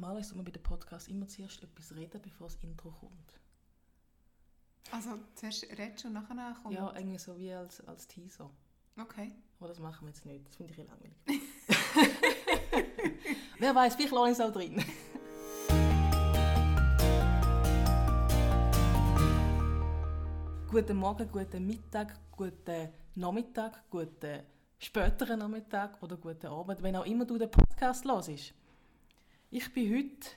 Normalerweise muss man bei dem Podcast immer zuerst etwas reden, bevor das Intro kommt. Also zuerst redest und nachher kommt... Ja, irgendwie so wie als, als Teaser. Okay. Aber das machen wir jetzt nicht. Das finde ich langweilig. Wer weiß, vielleicht lasse ich es auch drin. guten Morgen, guten Mittag, guten Nachmittag, guten späteren Nachmittag oder guten Abend, wenn auch immer du den Podcast hörst. Ich bin heute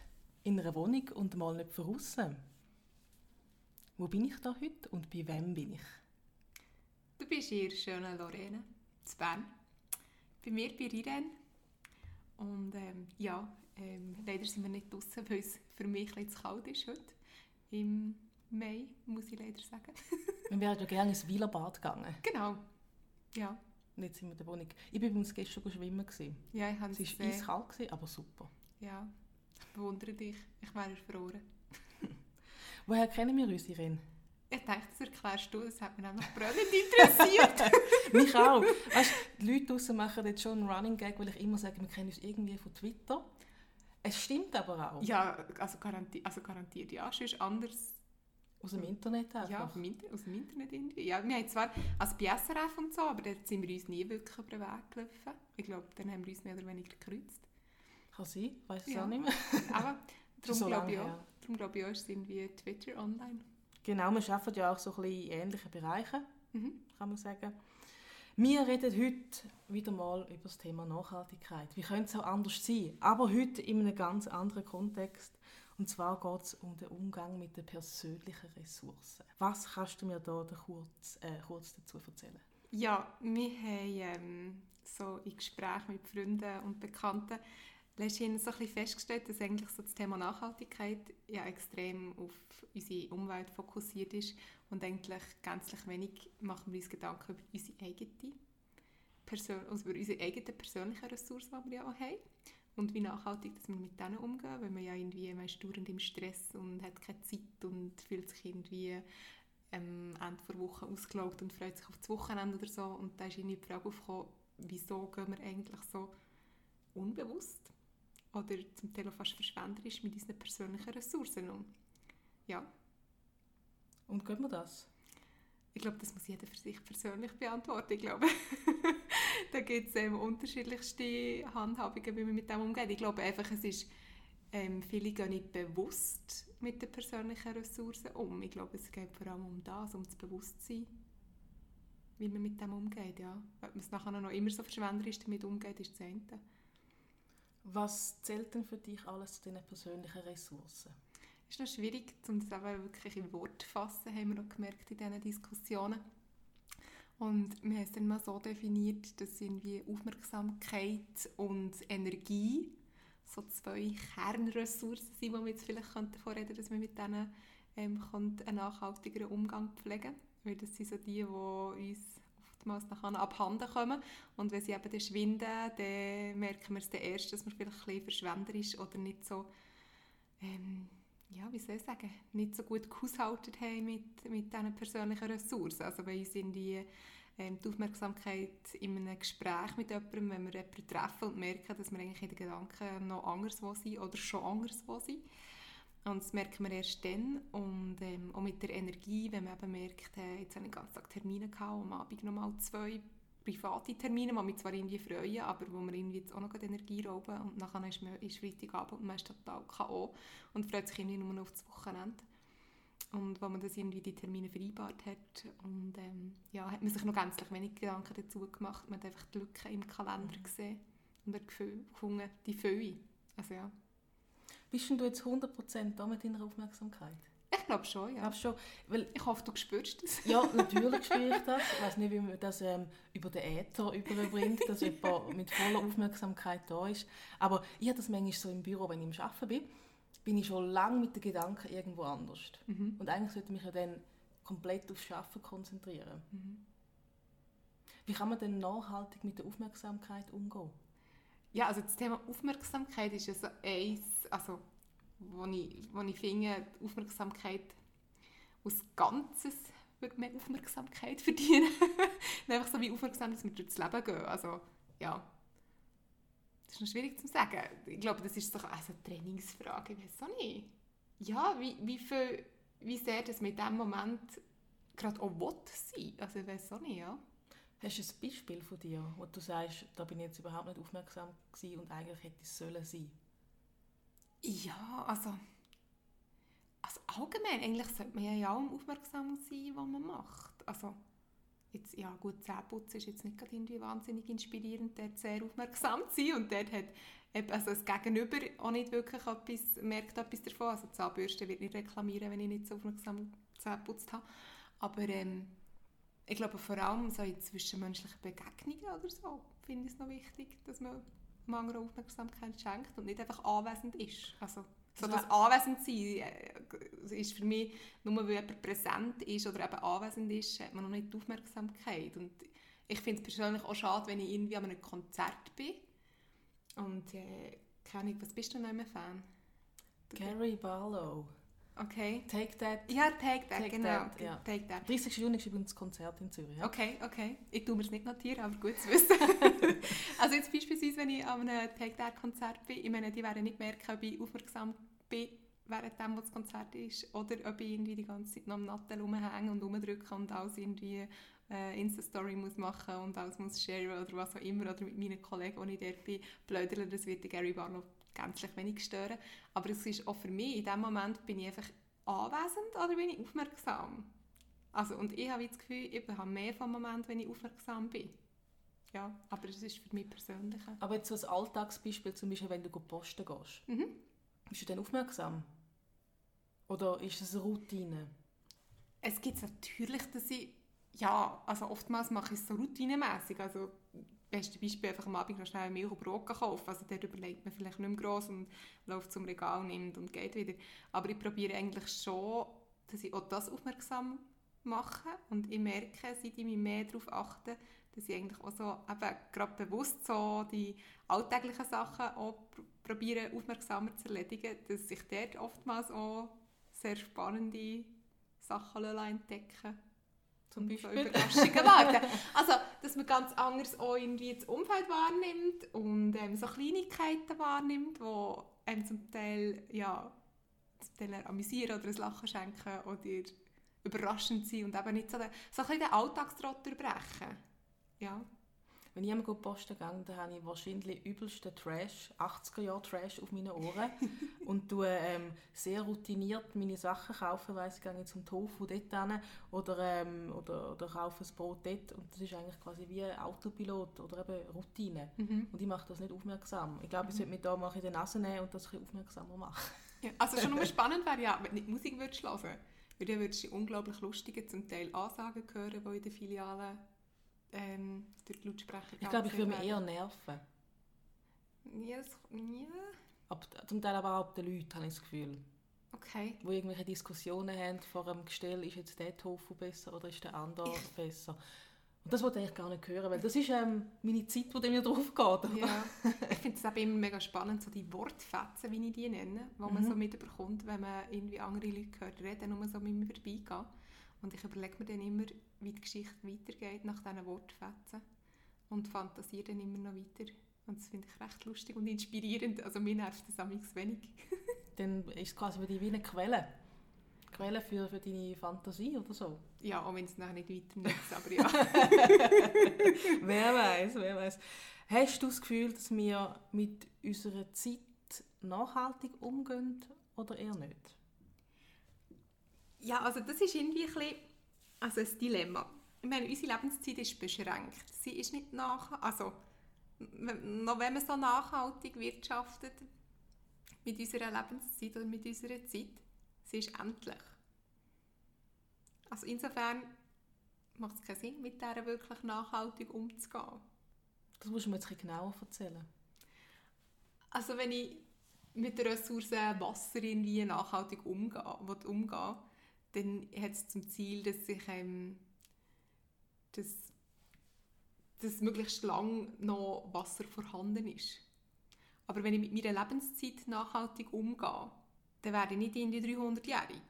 in einer Wohnung und mal nicht draussen. Wo bin ich da heute und bei wem bin ich? Du bist hier schöne Lorene, zu Bern. Bei mir bei Irene. Und ähm, ja, ähm, leider sind wir nicht draußen, weil es für mich ein zu kalt ist heute. Im Mai, muss ich leider sagen. wir wären ja gerne ins Wielerbad gegangen. Genau, ja. Und jetzt sind wir in der Wohnung. Ich war übrigens gestern schwimmen. Ja, ich habe es Es war eiskalt, aber super. Ja, ich bewundere dich. Ich wäre erfroren. Woher kennen wir uns, Irene? Ich dachte, das erklärst du, das hat mich nämlich brennend interessiert. mich auch. Weißt, die Leute draußen machen jetzt schon einen Running Gag, weil ich immer sage, wir kennen uns irgendwie von Twitter. Es stimmt aber auch. Ja, also, garanti also garantiert ja. Sonst anders aus dem Internet einfach? Ja, aus dem Internet irgendwie. Ja, wir haben zwar, also bei SRF und so, aber dort sind wir uns nie wirklich über den Weg gelaufen. Ich glaube, dann haben wir uns mehr oder weniger gekreuzt. Kann sein, weiß es ja. auch nicht mehr. aber darum so glaube ich, auch, darum glaube ich auch, sind wir Twitter online. Genau, wir arbeiten ja auch so ein bisschen in ähnlichen Bereichen, mhm. kann man sagen. Wir reden heute wieder mal über das Thema Nachhaltigkeit. Wie könnte es auch anders sein? Aber heute in einem ganz anderen Kontext. Und zwar geht es um den Umgang mit den persönlichen Ressourcen. Was kannst du mir da kurz, äh, kurz dazu erzählen? Ja, wir haben ähm, so in Gesprächen mit Freunden und Bekannten letztens so ein bisschen festgestellt, dass eigentlich so das Thema Nachhaltigkeit ja extrem auf unsere Umwelt fokussiert ist und eigentlich gänzlich wenig machen wir uns Gedanken über unsere eigene Person, also über unsere eigenen persönlichen Ressourcen, die wir ja auch haben und wie nachhaltig dass wir mit denen umgehen, weil man ja irgendwie man ist dauernd im Stress und hat keine Zeit und fühlt sich irgendwie ähm, Ende der Woche ausgelaugt und freut sich auf das Wochenende oder so. Und da ist irgendwie die Frage aufgekommen, wieso gehen wir eigentlich so unbewusst oder zum Teil auch fast verschwenderisch mit unseren persönlichen Ressourcen um. Ja. Und geht man das? Ich glaube, das muss jeder für sich persönlich beantworten. Ich glaube, da gibt es ähm, unterschiedlichste Handhabungen, wie man mit dem umgeht. Ich glaube einfach, es ist, ähm, viele gehen nicht bewusst mit den persönlichen Ressourcen um. Ich glaube, es geht vor allem um das, um das Bewusstsein, wie man mit dem umgeht. Ja. Wenn man es nachher noch immer so verschwenderisch damit umgeht, ist das eine. Was zählt denn für dich alles zu deinen persönlichen Ressourcen? ist noch schwierig, um das auch wirklich in Wort zu fassen, haben wir noch gemerkt in diesen Diskussionen. Und wir haben es dann mal so definiert, dass irgendwie Aufmerksamkeit und Energie so zwei Kernressourcen sind, wo wir jetzt vielleicht davon reden dass wir mit denen ähm, einen nachhaltigeren Umgang pflegen Weil das sind so die, die uns oftmals nachher abhanden kommen. Und wenn sie eben schwinden, dann merken wir es erst, dass wir vielleicht ein bisschen verschwenderisch oder nicht so ähm, ja, wie soll ich sagen, nicht so gut gehaushaltet haben mit, mit diesen persönlichen Ressourcen. Also bei uns sind die, ähm, die Aufmerksamkeit in einem Gespräch mit jemandem, wenn wir jemanden treffen und merken, dass wir eigentlich in den Gedanken noch anderswo sind oder schon anderswo sind. Und das merken wir erst dann. Und ähm, auch mit der Energie, wenn man eben merkt, äh, jetzt habe ich den ganzen Tag Termine gehabt, am Abend nochmal zwei private Termine, die mich zwar irgendwie freuen, aber wo wir irgendwie jetzt auch noch Energie rauben und nachher ist, man, ist Freitagabend und man ist total K.O. und freut sich irgendwie nur noch auf das Wochenende. Und wo man das irgendwie die Termine vereinbart hat und ähm, ja, hat man sich noch gänzlich wenig Gedanken dazu gemacht. Man hat einfach die Lücken im Kalender gesehen und hat gefunden, die Fülle. Also ja. Bist du jetzt 100% da mit deiner Aufmerksamkeit? Ich glaube schon, ja. Glaub schon, weil ich hoffe, du spürst das. Ja, natürlich spüre ich das. Ich weiß nicht, wie man das ähm, über den Äther überbringt, dass jemand mit voller Aufmerksamkeit da ist. Aber ich habe das manchmal so im Büro, wenn ich am Arbeiten bin, bin ich schon lange mit den Gedanken irgendwo anders. Mhm. Und eigentlich sollte ich mich ja dann komplett aufs Arbeiten konzentrieren. Mhm. Wie kann man denn nachhaltig mit der Aufmerksamkeit umgehen? Ja, also das Thema Aufmerksamkeit ist ja so eins, also wo ich, wo ich finde, Aufmerksamkeit aus Ganzes würde mehr Aufmerksamkeit verdienen. einfach so wie aufmerksam, dass wir durchs Leben gehen. Also, ja. Das ist noch schwierig zu sagen. Ich glaube, das ist also eine Trainingsfrage, ich weiß auch nicht. Ja, wie, wie, viel, wie sehr das mit dem Moment gerade auch will sein. Also ich weiß auch nicht, ja. Hast du ein Beispiel von dir, wo du sagst, da bin ich jetzt überhaupt nicht aufmerksam gewesen und eigentlich hätte es sollen sein? Ja, also, also allgemein, eigentlich sollte man ja auch aufmerksam sein, was man macht. Also, jetzt, ja gut, Zähneputzen ist jetzt nicht gerade irgendwie wahnsinnig inspirierend, dort sehr aufmerksam zu sein und dort hat also das Gegenüber auch nicht wirklich etwas, merkt etwas davon. Also Zahnbürste wird nicht reklamieren, wenn ich nicht so aufmerksam Zähne geputzt habe. Aber ähm, ich glaube vor allem so in zwischenmenschlichen Begegnungen oder so finde ich es noch wichtig, dass man dem anderen Aufmerksamkeit schenkt und nicht einfach anwesend ist. Also so das anwesend sein äh, ist für mich, nur weil jemand präsent ist oder eben anwesend ist, hat man noch nicht die Aufmerksamkeit. Und ich finde es persönlich auch schade, wenn ich irgendwie an einem Konzert bin und äh, keine Ahnung, was bist du noch immer Fan? Gary Barlow. Okay. Take That. Ja, Take That, Take genau. That, ja. Take That. 30. Juni ist übrigens das Konzert in Zürich. Ja? Okay, okay. Ich tue mir es nicht notieren, aber gut zu wissen. also jetzt beispielsweise, wenn ich an einem Take That Konzert bin, ich meine, die werden nicht merken, ob ich aufmerksam bin, während dem, was das Konzert ist, oder ob ich irgendwie die ganze Zeit noch am Nattel rumhänge und rumdrücke und alles irgendwie äh, Insta-Story muss machen und alles muss sharen oder was auch immer, oder mit meinen Kollegen, die ich dort bin, blödeln, das wird Gary Barlow gänzlich wenig stören. Aber es ist auch für mich, in dem Moment bin ich einfach anwesend oder bin ich aufmerksam? Also, und ich habe das Gefühl, ich habe mehr vom Moment, wenn ich aufmerksam bin. Ja, aber das ist für mich persönlich. Aber jetzt so ein Alltagsbeispiel, zum Beispiel, wenn du posten gehst. Mhm. Bist du dann aufmerksam? Oder ist es eine Routine? Es gibt natürlich, dass ich, ja, also oftmals mache ich es so routinemässig. Also, beste Beispiel einfach am Abend noch schnell Milch und Brot kaufen. Also dort überlegt man vielleicht nicht mehr gross und läuft zum Regal, nimmt und geht wieder. Aber ich probiere eigentlich schon, dass ich auch das aufmerksam mache und ich merke, seit ich mich mehr darauf achte, dass ich eigentlich auch so eben gerade bewusst so die alltäglichen Sachen auch pr probiere aufmerksamer zu erledigen, dass ich dort oftmals auch sehr spannende Sachen entdecken Zum Beispiel? So Überraschungen warten. Also, dass man ganz anders auch irgendwie das Umfeld wahrnimmt und ähm, so Kleinigkeiten wahrnimmt, die einem zum Teil, ja, zum Teil amüsieren oder ein Lachen schenken oder überraschend sind und eben nicht so, den, so ein bisschen den Alltagstrott durchbrechen. Ja. Wenn ich einmal posten gehe, dann habe ich wahrscheinlich übelsten Trash, 80er-Jahre-Trash auf meinen Ohren und tue ähm, sehr routiniert meine Sachen kaufen, weiss ich, gehe zum Tofu dort hin oder, ähm, oder, oder kaufe ein Brot dort und das ist eigentlich quasi wie ein Autopilot oder eben Routine Mhm. und ich mache das nicht aufmerksam. Ich glaube, ich sollte mich da mal in die Nase nehmen und das ein bisschen aufmerksamer machen. Ja, also schon nur spannend wäre ja, wenn du nicht Musik würdest hören weil dann würdest du unglaublich lustige, zum Teil Ansagen hören, die in den Filialen ähm, durch die Lautsprecher Ich glaube, ich würde mich eher nerven. Ja, das, ja, Ab, zum Teil aber auch ab den Leuten, habe ich das Gefühl. okay. Die irgendwelche Diskussionen haben vor dem Gestell, ist jetzt der Tofu besser oder ist der andere besser. Und das wollte ich eigentlich gar nicht hören, weil das ist ähm, meine Zeit, die mir drauf geht. Ja. Ich finde es eben immer mega spannend, so die Wortfetzen, wie ich die nenne, die man Mhm. so mitbekommt, wenn man irgendwie andere Leute hört reden, nur so mit mir vorbeigehen. Und ich überlege mir dann immer, wie die Geschichte weitergeht nach diesen Wortfetzen und fantasiere dann immer noch weiter. Und das finde ich recht lustig und inspirierend. Also mir nervt das amigs wenig. Dann ist es quasi wie eine Quelle. Quelle für, für deine Fantasie oder so. Ja, auch wenn es nachher nicht weiter nützt, aber ja. wer weiß, wer weiß. Hast du das Gefühl, dass wir mit unserer Zeit nachhaltig umgehen oder eher nicht? Ja, also das ist irgendwie ein, bisschen, also ein Dilemma. Ich meine, unsere Lebenszeit ist beschränkt. Sie ist nicht nach, also noch wenn man so nachhaltig wirtschaftet mit unserer Lebenszeit oder mit unserer Zeit, sie ist endlich. Also insofern macht es keinen Sinn, mit der wirklich nachhaltig umzugehen. Das musst du mir jetzt ein genauer erzählen. Also wenn ich mit der Ressource Wasser irgendwie nachhaltig umgehe, will umgehen dann hat es zum Ziel, dass ich ähm, dass, dass möglichst lang noch Wasser vorhanden ist. Aber wenn ich mit meiner Lebenszeit nachhaltig umgehe, dann werde ich nicht irgendwie 300-jährig.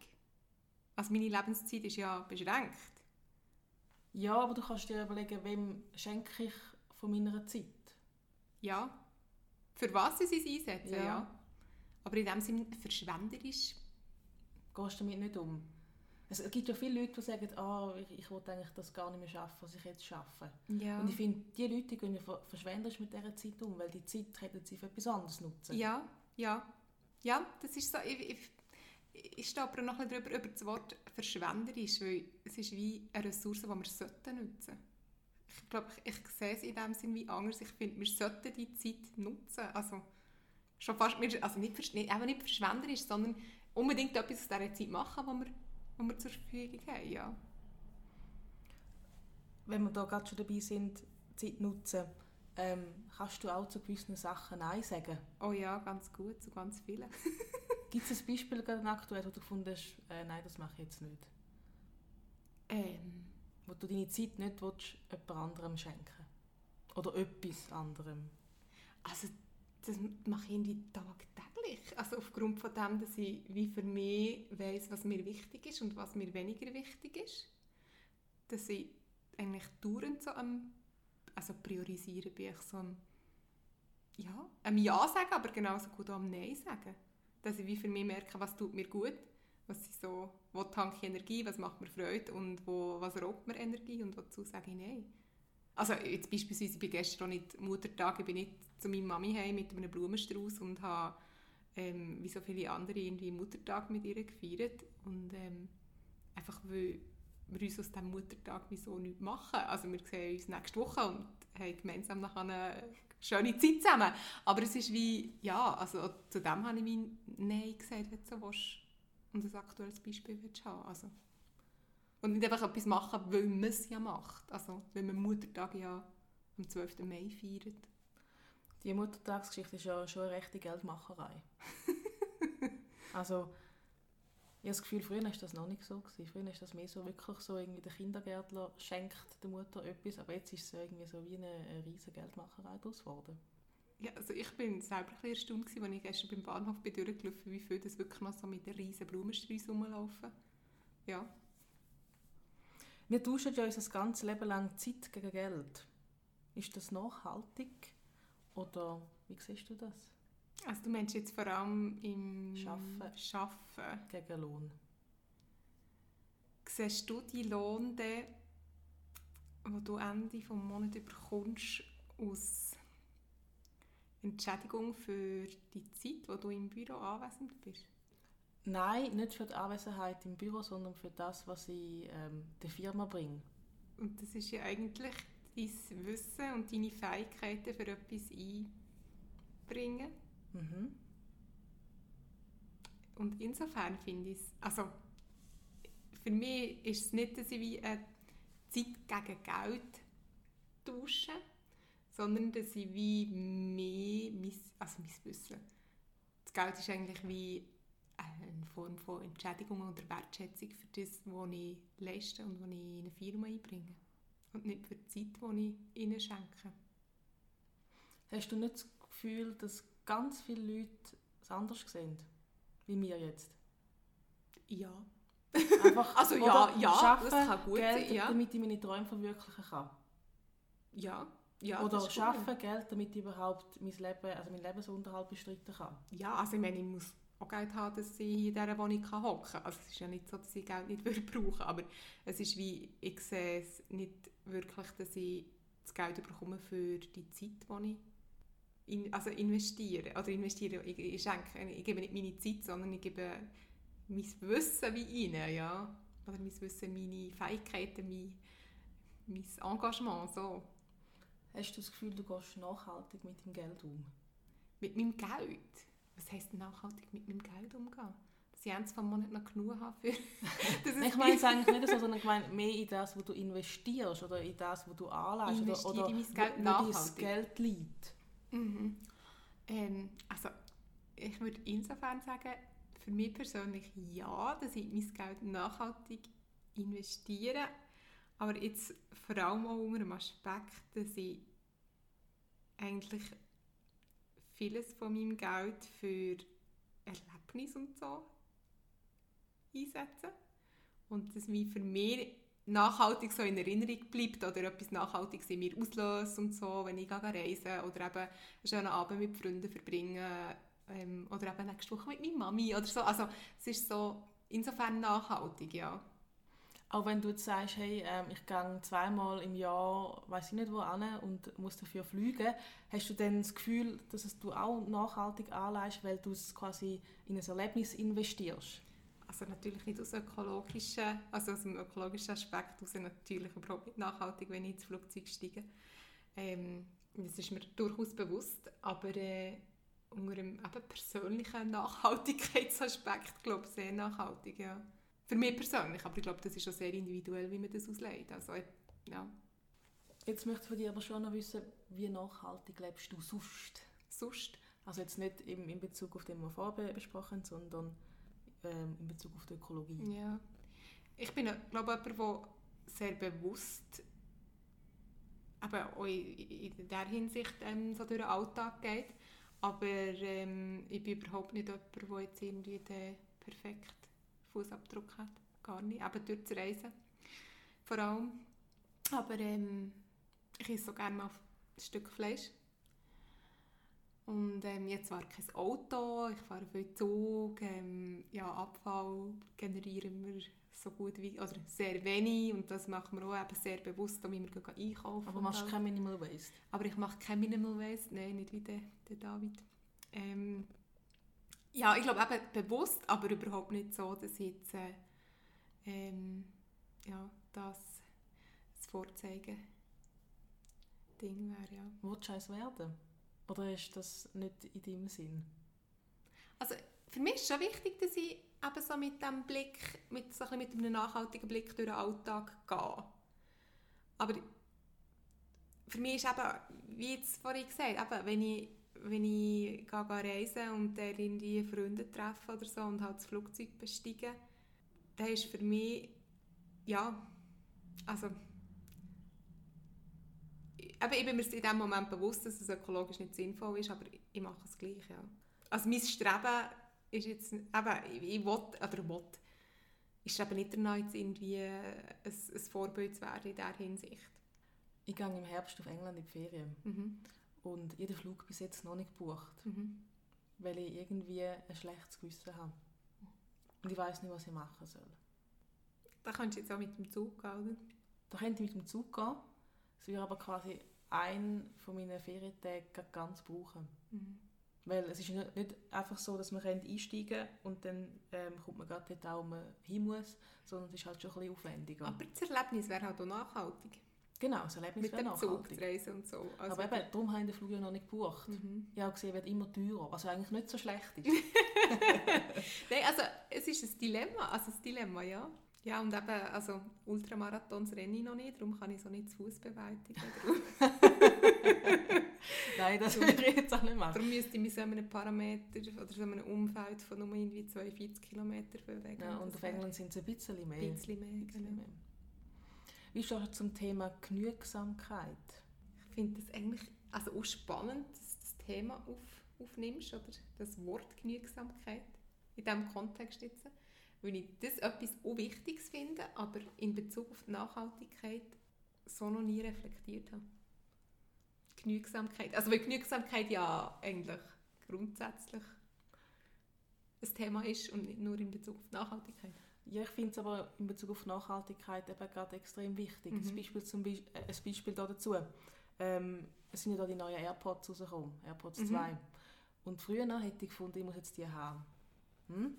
Also meine Lebenszeit ist ja beschränkt. Ja, aber du kannst dir überlegen, wem schenke ich von meiner Zeit? Ja, Für was sie es einsetzen, ja. Ja. Aber in dem Sinne verschwenderisch. Gehst du damit nicht um? Es es gibt ja viele Leute, die sagen, ah, ich, ich will eigentlich das gar nicht mehr schaffen, was ich jetzt schaffe. Ja. Und ich finde, die Leute die gehen ja ver- verschwenderisch mit dieser Zeit um, weil die Zeit hätten sie für etwas anderes nutzen. Ja, ja. Ja, das ist so. Ich, ich, ich stehe aber noch ein bisschen drüber über das Wort verschwenderisch, weil es ist wie eine Ressource, die wir sollten nutzen Ich glaube, ich, ich sehe es in dem Sinn wie anders. Ich finde, wir sollten die Zeit nutzen. Also, schon fast, also nicht, nicht, eben nicht verschwenderisch, sondern unbedingt etwas aus dieser Zeit machen, was wir, was wir zur Verfügung haben. Ja. Wenn wir da gerade schon dabei sind, Zeit nutzen, ähm, kannst du auch zu gewissen Sachen Nein sagen? Oh ja, ganz gut, zu ganz vielen. Gibt es ein Beispiel gerade aktuell, wo du gefunden hast, äh, nein, das mache ich jetzt nicht? Ähm, Wo du deine Zeit nicht willst, jemand anderem schenken Oder etwas anderem? Also das mache ich irgendwie tagtäglich. Also aufgrund von dem, dass ich wie für mich weiss, was mir wichtig ist und was mir weniger wichtig ist. Dass ich eigentlich dauernd so am also priorisieren bin ich so am ja, am Ja sagen, aber genauso gut auch am Nein sagen. Dass ich wie für mich merke, was tut mir gut, was ich so, wo tanke ich Energie, was macht mir Freude und wo, was raubt mir Energie und wozu sage ich Nein. Also jetzt beispielsweise, ich bin gestern auch nicht Muttertag, ich bin nicht zu meiner Mami heim mit einem Blumenstrauß und habe ähm, wie so viele andere irgendwie Muttertag mit ihr gefeiert und ähm, einfach weil wir uns aus diesem Muttertag wie so nichts machen. Also wir sehen uns nächste Woche und haben gemeinsam nachher eine schöne Zeit zusammen. Aber es ist wie, ja, also zu dem habe ich mein Nein gesagt, wenn du so willst. Und ein aktuelles Beispiel willst haben. Also. Und nicht einfach etwas machen, weil man es ja macht. Also, wenn man Muttertag ja am 12. Mai feiert. Die Muttertagsgeschichte ist ja schon eine rechte Geldmacherei. also, ich habe das Gefühl, früher war das noch nicht so. Gewesen. Früher ist das mehr so wirklich so, irgendwie der Kindergärtler schenkt der Mutter etwas, aber jetzt ist es irgendwie so wie eine, eine riesige Geldmacherei daraus geworden. Ja, also ich bin selber ein erstaunt, als ich gestern beim Bahnhof bin durchgelaufen wie viele das wirklich noch so mit den riesen Blumensträußen rumlaufen. Ja. Wir tauschen ja unser ganzes Leben lang Zeit gegen Geld. Ist das nachhaltig? Oder wie siehst du das? Also du meinst jetzt vor allem im Schaffen. Schaffen. Gegen Lohn. Siehst du die Lohn, den, den du Ende des Monats bekommst, aus Entschädigung für die Zeit, wo du im Büro anwesend bist? Nein, nicht für die Anwesenheit im Büro, sondern für das, was ich ähm, der Firma bringe. Und das ist ja eigentlich dein Wissen und deine Fähigkeiten für etwas einbringen. Mhm. Und insofern finde ich es, also für mich ist es nicht, dass ich wie eine Zeit gegen Geld tausche, sondern dass ich wie mehr, mein, also mein Wissen, das Geld ist eigentlich wie eine Form von Entschädigung oder Wertschätzung für das, was ich leiste und was ich in eine Firma einbringe. Und nicht für die Zeit, die ich ihnen schenke. Hast du nicht das Gefühl, dass ganz viele Leute es anders sehen? Wie wir jetzt? Ja. Einfach, Also ja, ja, schaffen, das kann gut Geld, sein, ja. damit ich meine Träume verwirklichen kann. Ja. ja oder schaffen Geld, damit ich überhaupt mein Leben, also meinen Lebensunterhalt bestreiten kann. Ja, also ich meine, ich muss auch Geld haben, dass ich in dieser Wohnung hocken kann. Also es ist ja nicht so, dass ich Geld nicht würde brauchen aber es ist wie, ich sehe es nicht wirklich, dass ich das Geld bekomme für die Zeit, die ich in, also investiere. Oder investiere, ich, ich, schenke, ich gebe nicht meine Zeit, sondern ich gebe mein Wissen wie ihnen, ja. Oder mein Wissen, meine Fähigkeiten, mein, mein Engagement, so. Hast du das Gefühl, du gehst nachhaltig mit dem Geld um? Mit meinem Geld? Was heisst nachhaltig mit meinem Geld umgehen? Dass ich eins vom Monat noch genug habe für... Ich meine es eigentlich nicht so, sondern ich meine mehr in das, was du investierst oder in das, was du anlegst oder, Investiere oder in mein Geld wo, wo nachhaltig. dein Geld liegt. Mhm. Ähm, also, ich würde insofern sagen, für mich persönlich ja, dass ich mein Geld nachhaltig investiere. Aber jetzt vor allem auch unter dem Aspekt, dass ich eigentlich vieles von meinem Geld für Erlebnisse und so einsetze. Und dass mich für mich nachhaltig so in Erinnerung bleibt oder etwas Nachhaltiges in mir auslöst und so, wenn ich gehe reisen oder eben einen schönen Abend mit Freunden verbringe ähm, oder eben nächste Woche mit meiner Mami oder so. Also es ist so insofern nachhaltig, ja. Auch wenn du jetzt sagst, hey, ähm, ich gehe zweimal im Jahr, weiß ich nicht wo an und muss dafür fliegen, hast du dann das Gefühl, dass es du auch nachhaltig anleihst, weil du es quasi in ein Erlebnis investierst? Also natürlich nicht aus ökologischen, also aus dem ökologischen Aspekt heraus natürlich überhaupt nicht nachhaltig, wenn ich ins Flugzeug steige. Ähm, das ist mir durchaus bewusst, aber äh, unter einem eben persönlichen Nachhaltigkeitsaspekt glaube ich sehr nachhaltig, ja. Für mich persönlich, aber ich glaube, das ist auch sehr individuell, wie man das auslegt. Also, ja. Jetzt möchte ich von dir aber schon noch wissen, wie nachhaltig lebst du sonst? Sonst? Also jetzt nicht in, in Bezug auf den, was wir vorher besprochen haben, sondern ähm, in Bezug auf die Ökologie. Ja. Ich bin, glaube ich, jemand, der sehr bewusst eben auch in der Hinsicht ähm, so durch den Alltag geht. Aber ähm, ich bin überhaupt nicht jemand, der jetzt irgendwie den perfekten Fußabdruck hat. Gar nicht. Eben durch das Reisen. Vor allem. Aber ähm, ich esse so gerne mal ein Stück Fleisch. Und ähm, jetzt zwar kein Auto, ich fahre viel Zug, ähm, ja, Abfall generieren wir so gut wie, oder sehr wenig und das machen wir auch eben sehr bewusst, wie wir einkaufen. Aber machst du kein Minimal Waste? Aber ich mache kein Minimal Waste, nein, nicht wie der, der David. Ähm, ja, ich glaube eben bewusst, aber überhaupt nicht so, dass ich jetzt äh, ähm, ja, das, das Vorzeigen Ding wäre, ja. Wolltest du eins werden? Oder ist das nicht in deinem Sinn? Also für mich ist es schon wichtig, dass ich eben so mit dem Blick, mit, so ein mit einem nachhaltigen Blick durch den Alltag gehe. Aber für mich ist eben, wie jetzt vorhin gesagt, eben, wenn ich, wenn ich gehe, gehe reisen und dann irgendwie Freunde treffe oder so und halt das Flugzeug bestiege, dann ist für mich, ja, also eben, ich bin mir in dem Moment bewusst, dass es ökologisch nicht sinnvoll ist, aber ich mache es gleich, ja. Also mein Streben ist jetzt, eben, ich will, oder will, ich strebe nicht danach, jetzt irgendwie ein, ein Vorbild zu werden in dieser Hinsicht. Ich gehe im Herbst auf England in die Ferien mhm. Und jeder Flug bis jetzt noch nicht gebucht, mhm. weil ich irgendwie ein schlechtes Gewissen habe. Und ich weiß nicht, was ich machen soll. Da kannst du jetzt auch mit dem Zug gehen, oder? Da könnte ich mit dem Zug gehen. Es würde aber quasi einen von meinen Ferientagen ganz brauchen. Mhm. Weil es ist nicht einfach so, dass man einsteigen kann und dann ähm, kommt man gerade dort wo man hin muss, sondern es ist halt schon ein bisschen aufwendiger. Aber das Erlebnis wäre halt auch nachhaltig. Genau, das Erlebnis wäre nachhaltig. Mit und so. Also Aber eben, darum habe ich den Flug ja noch nicht gebucht. Mhm. Ich habe gesehen, er wird immer teurer, was eigentlich nicht so schlecht ist. Nein, also es ist ein Dilemma, also ein Dilemma, ja. Ja, und eben, also Ultramarathons renne ich noch nicht, darum kann ich so nicht zu Fuß bewältigen. Nein, das würde ich jetzt auch nicht machen. Darum müsste ich mich so in einem Parameter oder so einem Umfeld von nur irgendwie 42 km bewegen. Ja, und auf England sind es ein bisschen mehr. Ein bisschen mehr, bisschen genau. mehr. Wie stehst du zum Thema Genügsamkeit? Ich finde das eigentlich also auch spannend, dass du das Thema auf, aufnimmst, oder das Wort Genügsamkeit in diesem Kontext jetzt weil ich das etwas Unwichtiges finde, aber in Bezug auf die Nachhaltigkeit so noch nie reflektiert habe. Genügsamkeit. Also weil Genügsamkeit ja eigentlich grundsätzlich ein Thema ist und nicht nur in Bezug auf Nachhaltigkeit. Ja, ich finde es aber in Bezug auf Nachhaltigkeit eben gerade extrem wichtig. Mhm. Ein Beispiel, zum Be äh, ein Beispiel dazu. Ähm, es sind ja da die neuen AirPods rausgekommen, AirPods mhm. 2. Und früher hätte ich gefunden, ich muss jetzt die haben. Hm?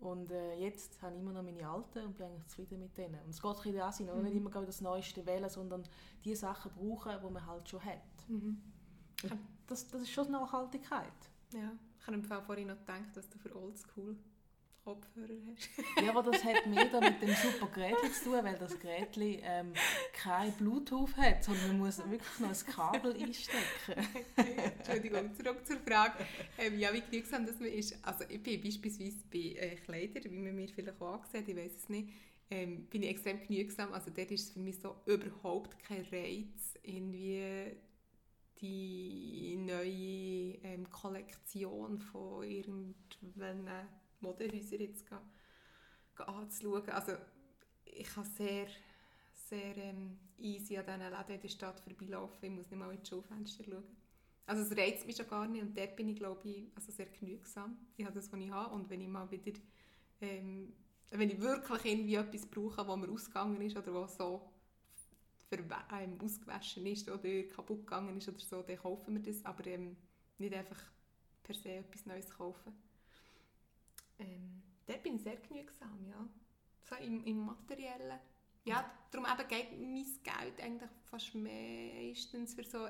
Und äh, jetzt habe ich immer noch meine alten und bin eigentlich zufrieden mit denen. Und es geht ein bisschen dahin, mhm. nicht immer das Neueste wählen, sondern die Sachen brauchen, die man halt schon hat. Mhm. Das, das ist schon Nachhaltigkeit. Ja, ich habe im Fall vorhin noch gedacht, dass du für Oldschool Kopfhörer hast. ja, aber das hat mehr da mit dem super Gerät zu tun, weil das Gerät ähm, kein Bluetooth hat, sondern man muss wirklich noch ein Kabel einstecken. Entschuldigung, zurück zur Frage, ähm, ja, wie genügsam das man ist. Also ich bin beispielsweise bei äh, Kleidern, wie man mir vielleicht auch angesehen ich weiß es nicht, ähm, bin ich extrem genügsam. Also dort ist es für mich so überhaupt kein Reiz, irgendwie die neue ähm, Kollektion von irgendwelchen Modehäuser jetzt anzuschauen. Also ich habe sehr sehr ähm, easy an diesen Läden in der Stadt vorbeilaufen. Ich muss nicht mal in die Schaufenster schauen. Also es reizt mich schon gar nicht und dort bin ich, glaube ich, also sehr genügsam. Ich habe das, was ich habe und wenn ich mal wieder, ähm, wenn ich wirklich irgendwie etwas brauche, wo mir ausgegangen ist oder was so ähm, ausgewaschen ist oder kaputt gegangen ist oder so, dann kaufen wir das, aber ähm, nicht einfach per se etwas Neues kaufen. Ähm, dort bin ich sehr genügsam, ja. So im, im Materiellen. Ja, darum eben geht mein Geld eigentlich fast meistens für so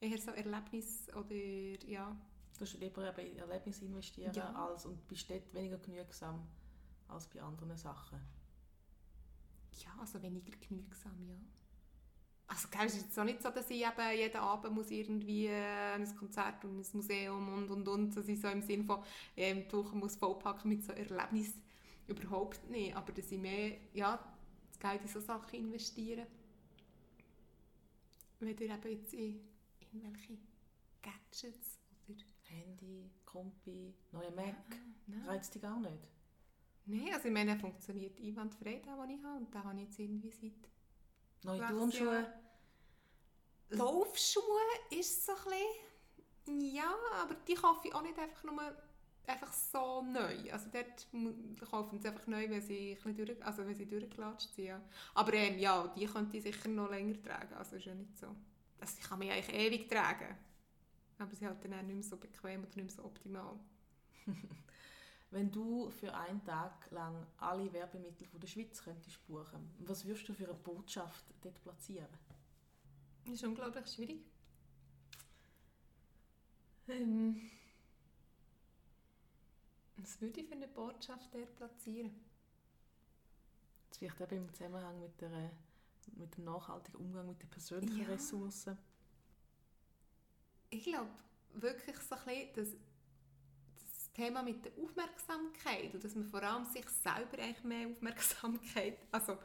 eher so Erlebnis oder ja. Du hast lieber in Erlebnis investieren ja. als und bist dort weniger genügsam als bei anderen Sachen. Ja, also weniger genügsam, ja. Also gell, es ist jetzt auch nicht so, dass ich eben jeden Abend muss irgendwie äh, ein Konzert und ein Museum und und und, dass ich so im Sinn von ähm, die Woche muss vollpacken mit so Erlebnis. Überhaupt nicht, aber dass ich mehr, ja, das Geld in so Sachen investiere, wenn ihr eben jetzt in irgendwelche Gadgets oder... Handy, Kompi, neuer Mac, ja, reizt dich gar nicht? Nein, also ich meine, er funktioniert einwandfrei, den, den ich habe, und den habe ich jetzt irgendwie seit... Neue Turnschuhe? Laufschuhe ist so ein bisschen... Ja, aber die kaufe ich auch nicht einfach nur einfach so neu. Also dort kaufen sie einfach neu, wenn sie, ein durch, also wenn sie durchgelatscht sind. Ja. Aber ähm, ja, die könnte ich sicher noch länger tragen, also ist ja nicht so also ich kann mich eigentlich ewig tragen. Aber sie halt dann auch nicht mehr so bequem oder nicht mehr so optimal. Wenn du für einen Tag lang alle Werbemittel von der Schweiz könntest buchen, was würdest du für eine Botschaft dort platzieren? Das ist unglaublich schwierig. Ähm, was würde ich für eine Botschaft dort platzieren? Jetzt vielleicht eben im Zusammenhang mit der mit dem nachhaltigen Umgang mit den persönlichen ja. Ressourcen? Ich glaube wirklich so ein bisschen, dass das Thema mit der Aufmerksamkeit und dass man vor allem sich selber eigentlich mehr Aufmerksamkeit, also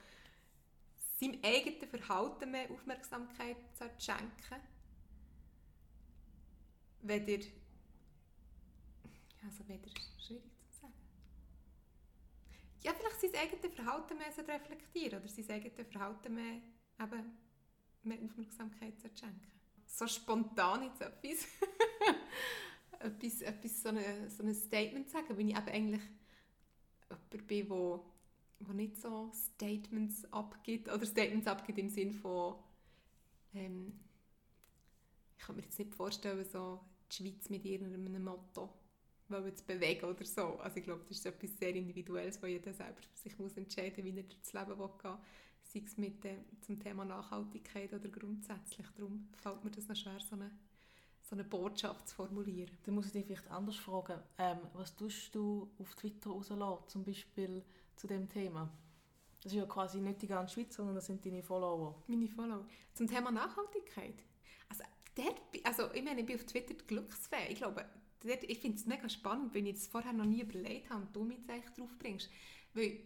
seinem eigenen Verhalten mehr Aufmerksamkeit schenken. Weder also weder schwierig ja, vielleicht sein eigenes Verhalten mehr reflektieren oder sein eigenes Verhalten mehr, eben, mehr Aufmerksamkeit zu schenken. So spontan jetzt etwas, etwas, etwas so, eine, so ein Statement sagen, wenn ich eben eigentlich jemand bin, wo, wo nicht so Statements abgibt, oder Statements abgibt im Sinn von ähm, ich kann mir jetzt nicht vorstellen, so die Schweiz mit irgendeinem Motto zu bewegen oder so. Also ich glaube, das ist etwas sehr Individuelles, wo jeder selber sich muss entscheiden muss, wie er durchs Leben gehen will. Sei es mit, äh, zum Thema Nachhaltigkeit oder grundsätzlich. Darum fällt mir das noch schwer, so eine, so eine Botschaft zu formulieren. Dann muss ich dich vielleicht anders fragen. Ähm, was tust du auf Twitter rauslassen, zum Beispiel zu dem Thema? Das ist ja quasi nicht die ganze Schweiz, sondern das sind deine Follower. Meine Follower. Zum Thema Nachhaltigkeit. Also, dort, also ich meine, ich bin auf Twitter glücksfähig. Ich glaube, ich finde es mega spannend, wenn ich das vorher noch nie überlegt habe und du mich jetzt drauf bringst. Weil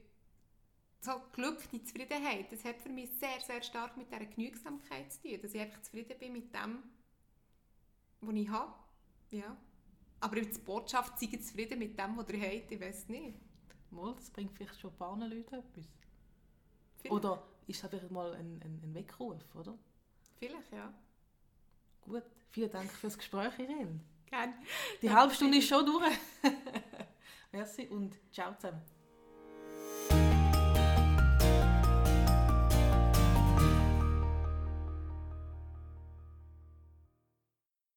so Glück, die Zufriedenheit, das hat für mich sehr, sehr stark mit dieser Genügsamkeit zu tun. Dass ich einfach zufrieden bin mit dem, was ich habe. Ja. Aber die Botschaft, seid zufrieden mit dem, was ihr habt, ich weiß nicht. Mal, das bringt vielleicht schon ein paar Leute etwas. Vielleicht. Oder ist das vielleicht mal ein, ein, ein Weckruf, oder? Vielleicht, ja. Gut, vielen Dank fürs Gespräch, Irene. Gerne. Die halbe Stunde ist schon durch. Merci und ciao zusammen.